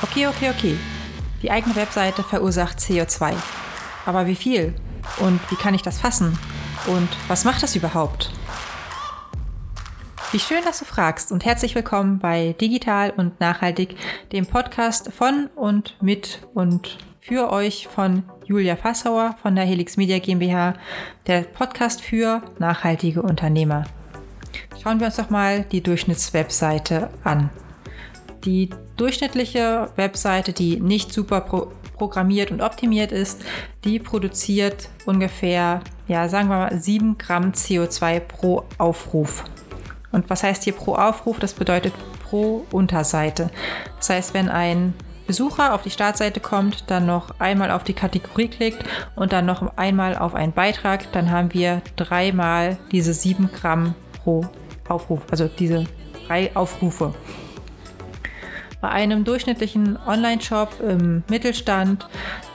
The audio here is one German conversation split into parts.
Okay, okay, okay. Die eigene Webseite verursacht CO2. Aber wie viel? Und wie kann ich das fassen? Und was macht das überhaupt? Wie schön, dass du fragst und herzlich willkommen bei Digital und Nachhaltig, dem Podcast von und mit und für euch von Julia Fassauer von der Helix Media GmbH, der Podcast für nachhaltige Unternehmer. Schauen wir uns doch mal die Durchschnittswebseite an. Die durchschnittliche Webseite, die nicht super pro programmiert und optimiert ist, die produziert ungefähr, ja, sagen wir mal 7 Gramm CO2 pro Aufruf. Und was heißt hier pro Aufruf? Das bedeutet pro Unterseite. Das heißt, wenn ein Besucher auf die Startseite kommt, dann noch einmal auf die Kategorie klickt und dann noch einmal auf einen Beitrag, dann haben wir dreimal diese 7 Gramm pro Aufruf, also diese drei Aufrufe. Bei einem durchschnittlichen Online-Shop im Mittelstand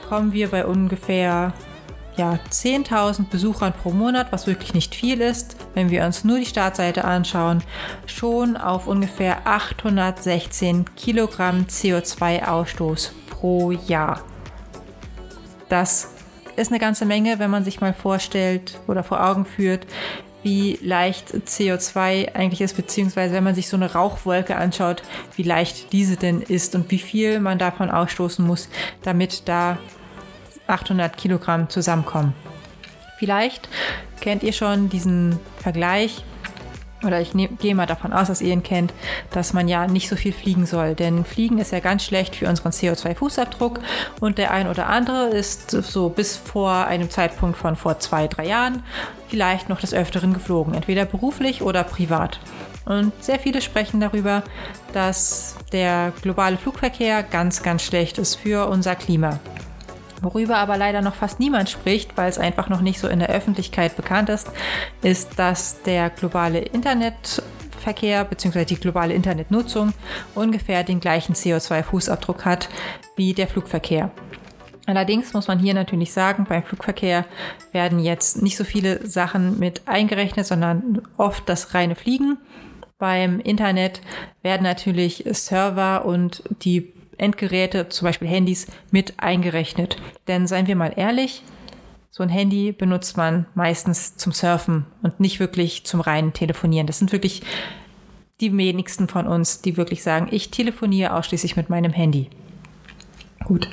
kommen wir bei ungefähr ja, 10.000 Besuchern pro Monat, was wirklich nicht viel ist, wenn wir uns nur die Startseite anschauen, schon auf ungefähr 816 Kilogramm CO2-Ausstoß pro Jahr. Das ist eine ganze Menge, wenn man sich mal vorstellt oder vor Augen führt, wie leicht CO2 eigentlich ist, beziehungsweise wenn man sich so eine Rauchwolke anschaut, wie leicht diese denn ist und wie viel man davon ausstoßen muss, damit da 800 Kilogramm zusammenkommen. Vielleicht kennt ihr schon diesen Vergleich oder ich gehe mal davon aus, dass ihr ihn kennt, dass man ja nicht so viel fliegen soll. Denn Fliegen ist ja ganz schlecht für unseren CO2-Fußabdruck und der ein oder andere ist so bis vor einem Zeitpunkt von vor zwei, drei Jahren vielleicht noch des Öfteren geflogen, entweder beruflich oder privat. Und sehr viele sprechen darüber, dass der globale Flugverkehr ganz, ganz schlecht ist für unser Klima. Worüber aber leider noch fast niemand spricht, weil es einfach noch nicht so in der Öffentlichkeit bekannt ist, ist, dass der globale Internetverkehr bzw. die globale Internetnutzung ungefähr den gleichen CO2-Fußabdruck hat wie der Flugverkehr. Allerdings muss man hier natürlich sagen, beim Flugverkehr werden jetzt nicht so viele Sachen mit eingerechnet, sondern oft das reine Fliegen. Beim Internet werden natürlich Server und die Endgeräte, zum Beispiel Handys, mit eingerechnet. Denn seien wir mal ehrlich, so ein Handy benutzt man meistens zum Surfen und nicht wirklich zum reinen Telefonieren. Das sind wirklich die wenigsten von uns, die wirklich sagen, ich telefoniere ausschließlich mit meinem Handy. Gut.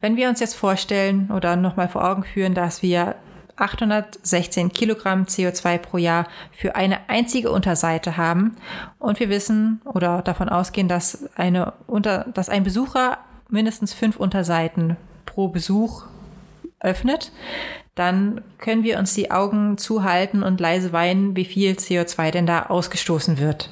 Wenn wir uns jetzt vorstellen oder nochmal vor Augen führen, dass wir 816 Kilogramm CO2 pro Jahr für eine einzige Unterseite haben. Und wir wissen oder davon ausgehen, dass, eine unter, dass ein Besucher mindestens fünf Unterseiten pro Besuch öffnet, dann können wir uns die Augen zuhalten und leise weinen, wie viel CO2 denn da ausgestoßen wird.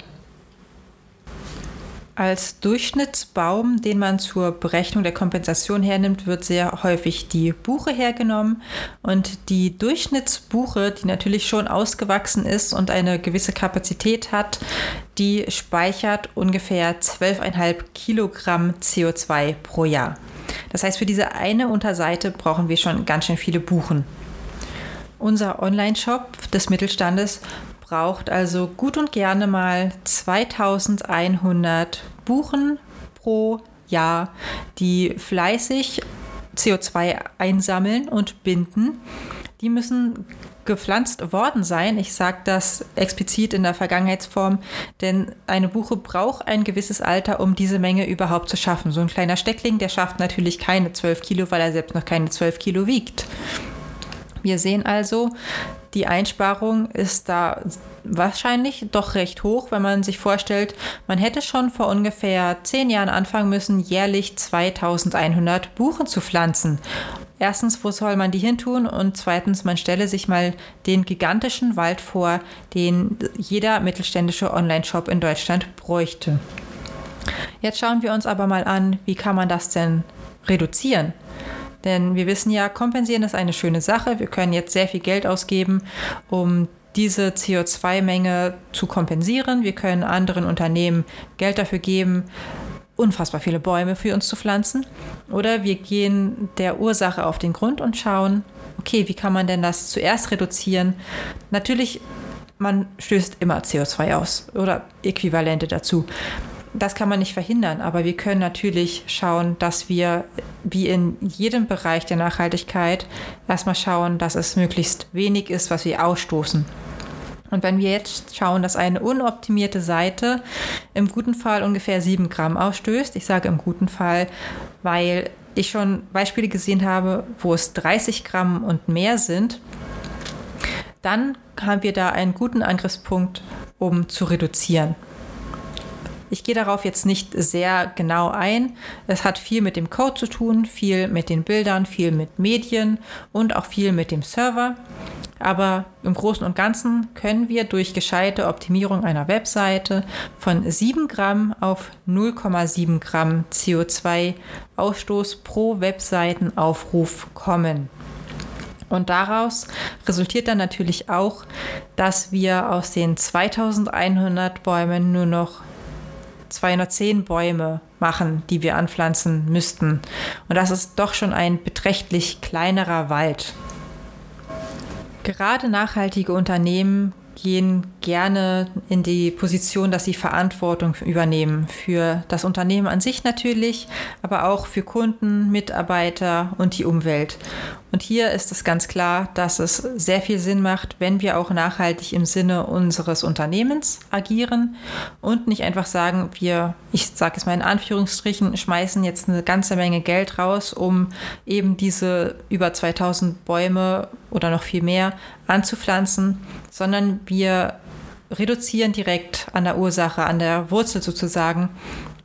Als Durchschnittsbaum, den man zur Berechnung der Kompensation hernimmt, wird sehr häufig die Buche hergenommen. Und die Durchschnittsbuche, die natürlich schon ausgewachsen ist und eine gewisse Kapazität hat, die speichert ungefähr 12,5 Kilogramm CO2 pro Jahr. Das heißt, für diese eine Unterseite brauchen wir schon ganz schön viele Buchen. Unser Online-Shop des Mittelstandes braucht also gut und gerne mal 2100 Buchen pro Jahr, die fleißig CO2 einsammeln und binden. Die müssen gepflanzt worden sein. Ich sage das explizit in der Vergangenheitsform, denn eine Buche braucht ein gewisses Alter, um diese Menge überhaupt zu schaffen. So ein kleiner Steckling, der schafft natürlich keine 12 Kilo, weil er selbst noch keine 12 Kilo wiegt. Wir sehen also, die Einsparung ist da wahrscheinlich doch recht hoch, wenn man sich vorstellt, man hätte schon vor ungefähr zehn Jahren anfangen müssen, jährlich 2100 Buchen zu pflanzen. Erstens, wo soll man die hin tun? Und zweitens, man stelle sich mal den gigantischen Wald vor, den jeder mittelständische Online-Shop in Deutschland bräuchte. Jetzt schauen wir uns aber mal an, wie kann man das denn reduzieren? Denn wir wissen ja, kompensieren ist eine schöne Sache. Wir können jetzt sehr viel Geld ausgeben, um diese CO2-Menge zu kompensieren. Wir können anderen Unternehmen Geld dafür geben, unfassbar viele Bäume für uns zu pflanzen. Oder wir gehen der Ursache auf den Grund und schauen, okay, wie kann man denn das zuerst reduzieren? Natürlich, man stößt immer CO2 aus oder Äquivalente dazu. Das kann man nicht verhindern, aber wir können natürlich schauen, dass wir wie in jedem Bereich der Nachhaltigkeit erstmal schauen, dass es möglichst wenig ist, was wir ausstoßen. Und wenn wir jetzt schauen, dass eine unoptimierte Seite im guten Fall ungefähr 7 Gramm ausstößt, ich sage im guten Fall, weil ich schon Beispiele gesehen habe, wo es 30 Gramm und mehr sind, dann haben wir da einen guten Angriffspunkt, um zu reduzieren. Ich gehe darauf jetzt nicht sehr genau ein. Es hat viel mit dem Code zu tun, viel mit den Bildern, viel mit Medien und auch viel mit dem Server. Aber im Großen und Ganzen können wir durch gescheite Optimierung einer Webseite von 7 Gramm auf 0,7 Gramm CO2-Ausstoß pro Webseitenaufruf kommen. Und daraus resultiert dann natürlich auch, dass wir aus den 2100 Bäumen nur noch 210 Bäume machen, die wir anpflanzen müssten. Und das ist doch schon ein beträchtlich kleinerer Wald. Gerade nachhaltige Unternehmen gehen gerne in die Position, dass sie Verantwortung übernehmen für das Unternehmen an sich natürlich, aber auch für Kunden, Mitarbeiter und die Umwelt. Und hier ist es ganz klar, dass es sehr viel Sinn macht, wenn wir auch nachhaltig im Sinne unseres Unternehmens agieren und nicht einfach sagen, wir, ich sage es mal in Anführungsstrichen, schmeißen jetzt eine ganze Menge Geld raus, um eben diese über 2000 Bäume oder noch viel mehr anzupflanzen, sondern wir reduzieren direkt an der Ursache, an der Wurzel sozusagen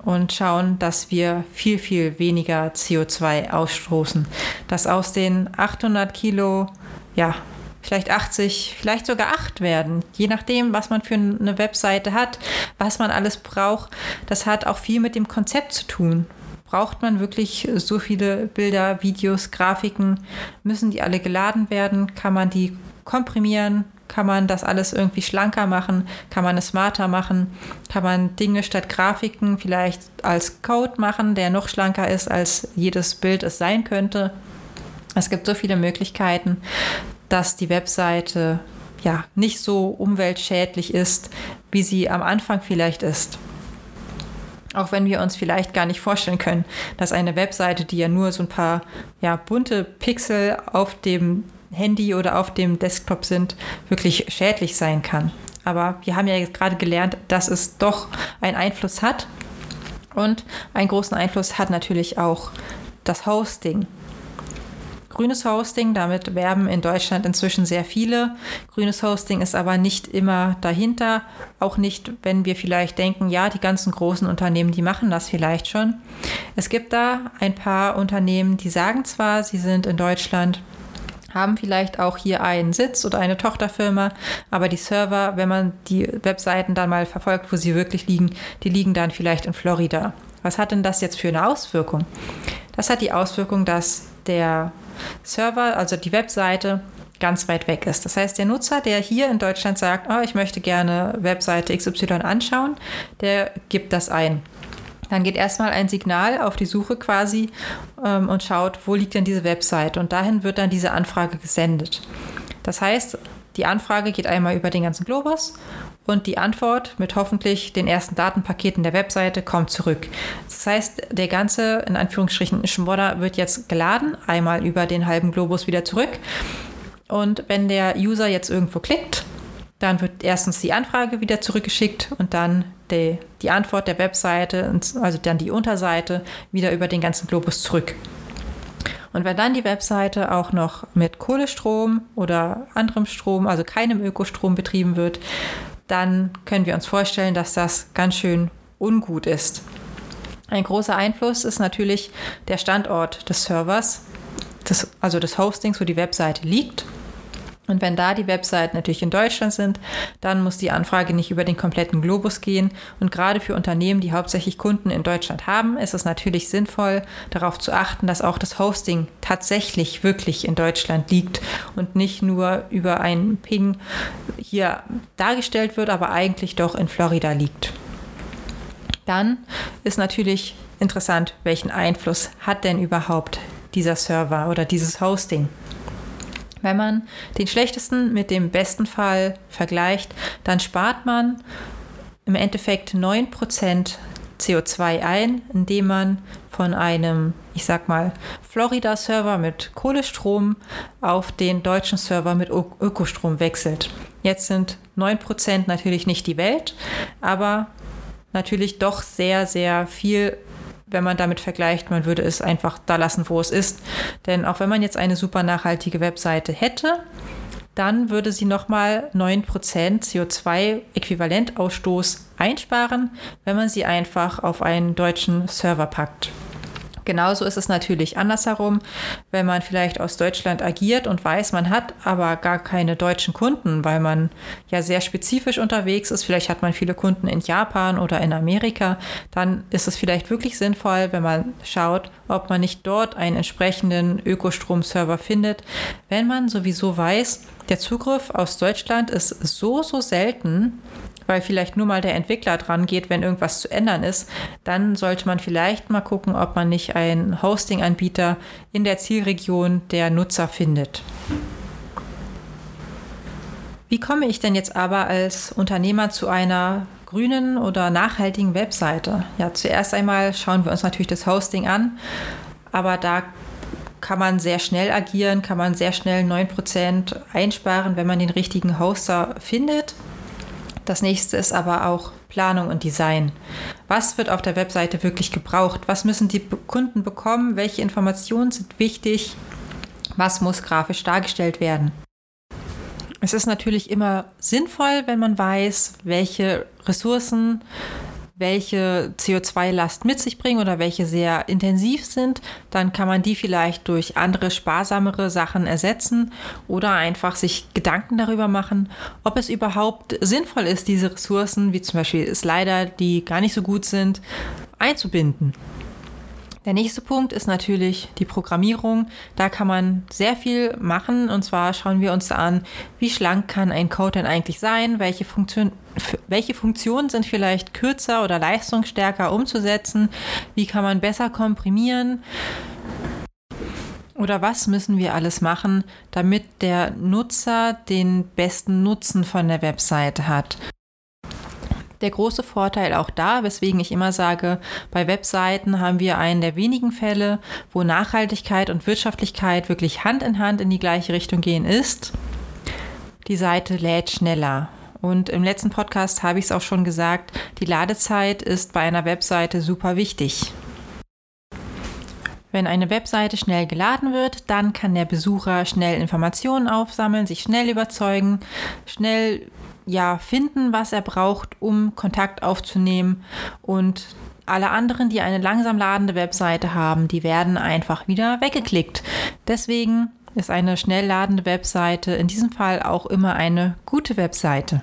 und schauen, dass wir viel, viel weniger CO2 ausstoßen. Dass aus den 800 Kilo, ja, vielleicht 80, vielleicht sogar 8 werden. Je nachdem, was man für eine Webseite hat, was man alles braucht. Das hat auch viel mit dem Konzept zu tun. Braucht man wirklich so viele Bilder, Videos, Grafiken? Müssen die alle geladen werden? Kann man die komprimieren? Kann man das alles irgendwie schlanker machen? Kann man es smarter machen? Kann man Dinge statt Grafiken vielleicht als Code machen, der noch schlanker ist, als jedes Bild es sein könnte? Es gibt so viele Möglichkeiten, dass die Webseite ja nicht so umweltschädlich ist, wie sie am Anfang vielleicht ist. Auch wenn wir uns vielleicht gar nicht vorstellen können, dass eine Webseite, die ja nur so ein paar ja, bunte Pixel auf dem Handy oder auf dem Desktop sind, wirklich schädlich sein kann. Aber wir haben ja jetzt gerade gelernt, dass es doch einen Einfluss hat. Und einen großen Einfluss hat natürlich auch das Hosting. Grünes Hosting, damit werben in Deutschland inzwischen sehr viele. Grünes Hosting ist aber nicht immer dahinter. Auch nicht, wenn wir vielleicht denken, ja, die ganzen großen Unternehmen, die machen das vielleicht schon. Es gibt da ein paar Unternehmen, die sagen zwar, sie sind in Deutschland haben vielleicht auch hier einen Sitz oder eine Tochterfirma, aber die Server, wenn man die Webseiten dann mal verfolgt, wo sie wirklich liegen, die liegen dann vielleicht in Florida. Was hat denn das jetzt für eine Auswirkung? Das hat die Auswirkung, dass der Server, also die Webseite, ganz weit weg ist. Das heißt, der Nutzer, der hier in Deutschland sagt, oh, ich möchte gerne Webseite XY anschauen, der gibt das ein. Dann geht erstmal ein Signal auf die Suche quasi ähm, und schaut, wo liegt denn diese Website. Und dahin wird dann diese Anfrage gesendet. Das heißt, die Anfrage geht einmal über den ganzen Globus und die Antwort mit hoffentlich den ersten Datenpaketen der Webseite kommt zurück. Das heißt, der ganze, in Anführungsstrichen, Schmodder wird jetzt geladen, einmal über den halben Globus wieder zurück. Und wenn der User jetzt irgendwo klickt, dann wird erstens die Anfrage wieder zurückgeschickt und dann die, die Antwort der Webseite, also dann die Unterseite, wieder über den ganzen Globus zurück. Und wenn dann die Webseite auch noch mit Kohlestrom oder anderem Strom, also keinem Ökostrom betrieben wird, dann können wir uns vorstellen, dass das ganz schön ungut ist. Ein großer Einfluss ist natürlich der Standort des Servers, des, also des Hostings, wo die Webseite liegt. Und wenn da die Webseiten natürlich in Deutschland sind, dann muss die Anfrage nicht über den kompletten Globus gehen. Und gerade für Unternehmen, die hauptsächlich Kunden in Deutschland haben, ist es natürlich sinnvoll, darauf zu achten, dass auch das Hosting tatsächlich wirklich in Deutschland liegt und nicht nur über einen Ping hier dargestellt wird, aber eigentlich doch in Florida liegt. Dann ist natürlich interessant, welchen Einfluss hat denn überhaupt dieser Server oder dieses Hosting? Wenn man den schlechtesten mit dem besten Fall vergleicht, dann spart man im Endeffekt 9% CO2 ein, indem man von einem, ich sag mal, Florida-Server mit Kohlestrom auf den deutschen Server mit Ö Ökostrom wechselt. Jetzt sind 9% natürlich nicht die Welt, aber natürlich doch sehr, sehr viel wenn man damit vergleicht, man würde es einfach da lassen, wo es ist. Denn auch wenn man jetzt eine super nachhaltige Webseite hätte, dann würde sie nochmal 9% CO2-Äquivalentausstoß einsparen, wenn man sie einfach auf einen deutschen Server packt. Genauso ist es natürlich andersherum, wenn man vielleicht aus Deutschland agiert und weiß, man hat aber gar keine deutschen Kunden, weil man ja sehr spezifisch unterwegs ist. Vielleicht hat man viele Kunden in Japan oder in Amerika. Dann ist es vielleicht wirklich sinnvoll, wenn man schaut, ob man nicht dort einen entsprechenden Ökostromserver findet, wenn man sowieso weiß, der Zugriff aus Deutschland ist so, so selten, weil vielleicht nur mal der Entwickler dran geht, wenn irgendwas zu ändern ist, dann sollte man vielleicht mal gucken, ob man nicht einen Hosting-Anbieter in der Zielregion der Nutzer findet. Wie komme ich denn jetzt aber als Unternehmer zu einer grünen oder nachhaltigen Webseite? Ja, zuerst einmal schauen wir uns natürlich das Hosting an, aber da kann man sehr schnell agieren, kann man sehr schnell 9% einsparen, wenn man den richtigen Hoster findet. Das nächste ist aber auch Planung und Design. Was wird auf der Webseite wirklich gebraucht? Was müssen die Kunden bekommen? Welche Informationen sind wichtig? Was muss grafisch dargestellt werden? Es ist natürlich immer sinnvoll, wenn man weiß, welche Ressourcen welche CO2-Last mit sich bringen oder welche sehr intensiv sind, dann kann man die vielleicht durch andere sparsamere Sachen ersetzen oder einfach sich Gedanken darüber machen, ob es überhaupt sinnvoll ist, diese Ressourcen, wie zum Beispiel Slider, die gar nicht so gut sind, einzubinden. Der nächste Punkt ist natürlich die Programmierung. Da kann man sehr viel machen. Und zwar schauen wir uns an, wie schlank kann ein Code denn eigentlich sein? Welche, Funktion, welche Funktionen sind vielleicht kürzer oder leistungsstärker umzusetzen? Wie kann man besser komprimieren? Oder was müssen wir alles machen, damit der Nutzer den besten Nutzen von der Webseite hat? der große Vorteil auch da, weswegen ich immer sage, bei Webseiten haben wir einen der wenigen Fälle, wo Nachhaltigkeit und Wirtschaftlichkeit wirklich Hand in Hand in die gleiche Richtung gehen, ist, die Seite lädt schneller. Und im letzten Podcast habe ich es auch schon gesagt, die Ladezeit ist bei einer Webseite super wichtig. Wenn eine Webseite schnell geladen wird, dann kann der Besucher schnell Informationen aufsammeln, sich schnell überzeugen, schnell ja finden, was er braucht, um Kontakt aufzunehmen und alle anderen, die eine langsam ladende Webseite haben, die werden einfach wieder weggeklickt. Deswegen ist eine schnell ladende Webseite in diesem Fall auch immer eine gute Webseite.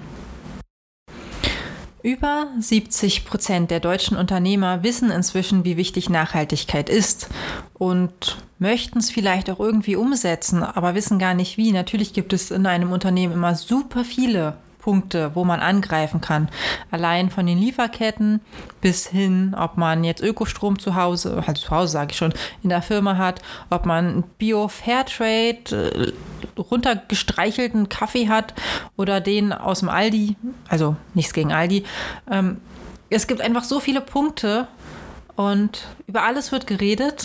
Über 70 Prozent der deutschen Unternehmer wissen inzwischen, wie wichtig Nachhaltigkeit ist und möchten es vielleicht auch irgendwie umsetzen, aber wissen gar nicht wie. Natürlich gibt es in einem Unternehmen immer super viele Punkte, wo man angreifen kann. Allein von den Lieferketten bis hin, ob man jetzt Ökostrom zu Hause, halt zu Hause sage ich schon, in der Firma hat, ob man Bio-Fairtrade, äh, runtergestreichelten Kaffee hat oder den aus dem Aldi, also nichts gegen Aldi. Ähm, es gibt einfach so viele Punkte und über alles wird geredet,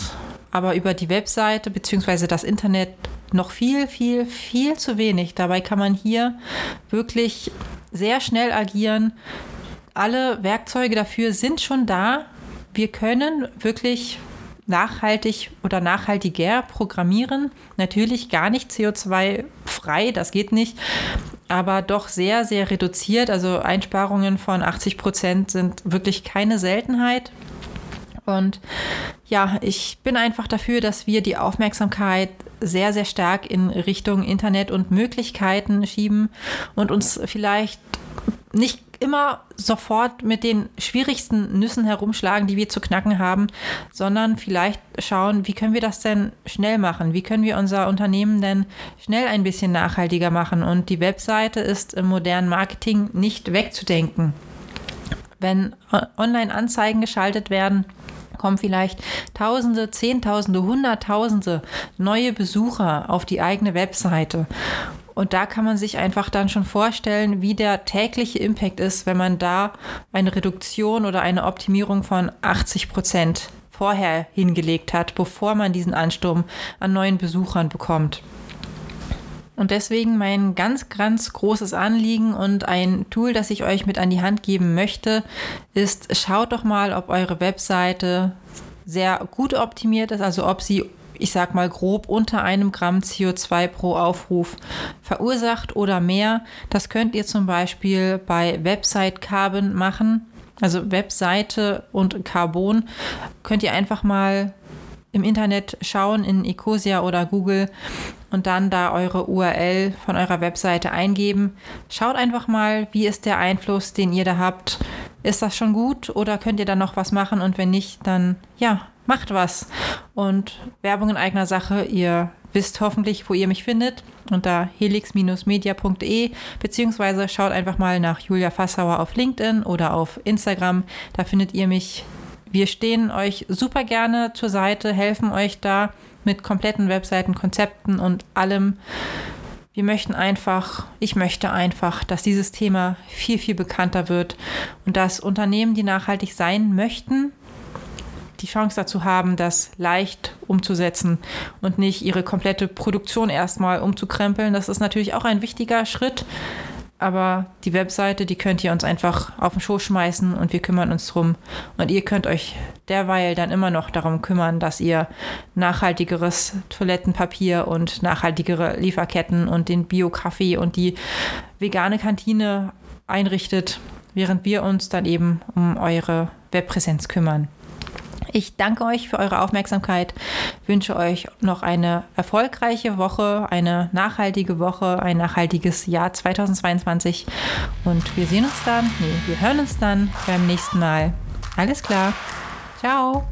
aber über die Webseite bzw. das Internet noch viel, viel, viel zu wenig. Dabei kann man hier wirklich sehr schnell agieren. Alle Werkzeuge dafür sind schon da. Wir können wirklich nachhaltig oder nachhaltiger programmieren. Natürlich gar nicht CO2-frei, das geht nicht, aber doch sehr, sehr reduziert. Also Einsparungen von 80 Prozent sind wirklich keine Seltenheit. Und ja, ich bin einfach dafür, dass wir die Aufmerksamkeit sehr, sehr stark in Richtung Internet und Möglichkeiten schieben und uns vielleicht nicht immer sofort mit den schwierigsten Nüssen herumschlagen, die wir zu knacken haben, sondern vielleicht schauen, wie können wir das denn schnell machen? Wie können wir unser Unternehmen denn schnell ein bisschen nachhaltiger machen? Und die Webseite ist im modernen Marketing nicht wegzudenken. Wenn Online-Anzeigen geschaltet werden, kommen vielleicht Tausende, Zehntausende, Hunderttausende neue Besucher auf die eigene Webseite. Und da kann man sich einfach dann schon vorstellen, wie der tägliche Impact ist, wenn man da eine Reduktion oder eine Optimierung von 80 Prozent vorher hingelegt hat, bevor man diesen Ansturm an neuen Besuchern bekommt. Und deswegen mein ganz, ganz großes Anliegen und ein Tool, das ich euch mit an die Hand geben möchte, ist, schaut doch mal, ob eure Webseite sehr gut optimiert ist, also ob sie ich sag mal grob unter einem Gramm CO2 pro Aufruf verursacht oder mehr. Das könnt ihr zum Beispiel bei Website Carbon machen. Also Webseite und Carbon könnt ihr einfach mal im Internet schauen in Ecosia oder Google und dann da eure URL von eurer Webseite eingeben. Schaut einfach mal, wie ist der Einfluss, den ihr da habt. Ist das schon gut oder könnt ihr da noch was machen? Und wenn nicht, dann ja, macht was. Und Werbung in eigener Sache, ihr wisst hoffentlich, wo ihr mich findet, unter helix-media.de, beziehungsweise schaut einfach mal nach Julia Fassauer auf LinkedIn oder auf Instagram. Da findet ihr mich. Wir stehen euch super gerne zur Seite, helfen euch da mit kompletten Webseiten, Konzepten und allem. Wir möchten einfach, ich möchte einfach, dass dieses Thema viel, viel bekannter wird und dass Unternehmen, die nachhaltig sein möchten, die Chance dazu haben, das leicht umzusetzen und nicht ihre komplette Produktion erstmal umzukrempeln. Das ist natürlich auch ein wichtiger Schritt. Aber die Webseite, die könnt ihr uns einfach auf den Schoß schmeißen und wir kümmern uns drum. Und ihr könnt euch derweil dann immer noch darum kümmern, dass ihr nachhaltigeres Toilettenpapier und nachhaltigere Lieferketten und den Bio-Kaffee und die vegane Kantine einrichtet, während wir uns dann eben um eure Webpräsenz kümmern. Ich danke euch für eure Aufmerksamkeit, wünsche euch noch eine erfolgreiche Woche, eine nachhaltige Woche, ein nachhaltiges Jahr 2022 und wir sehen uns dann, nee, wir hören uns dann beim nächsten Mal. Alles klar. Ciao.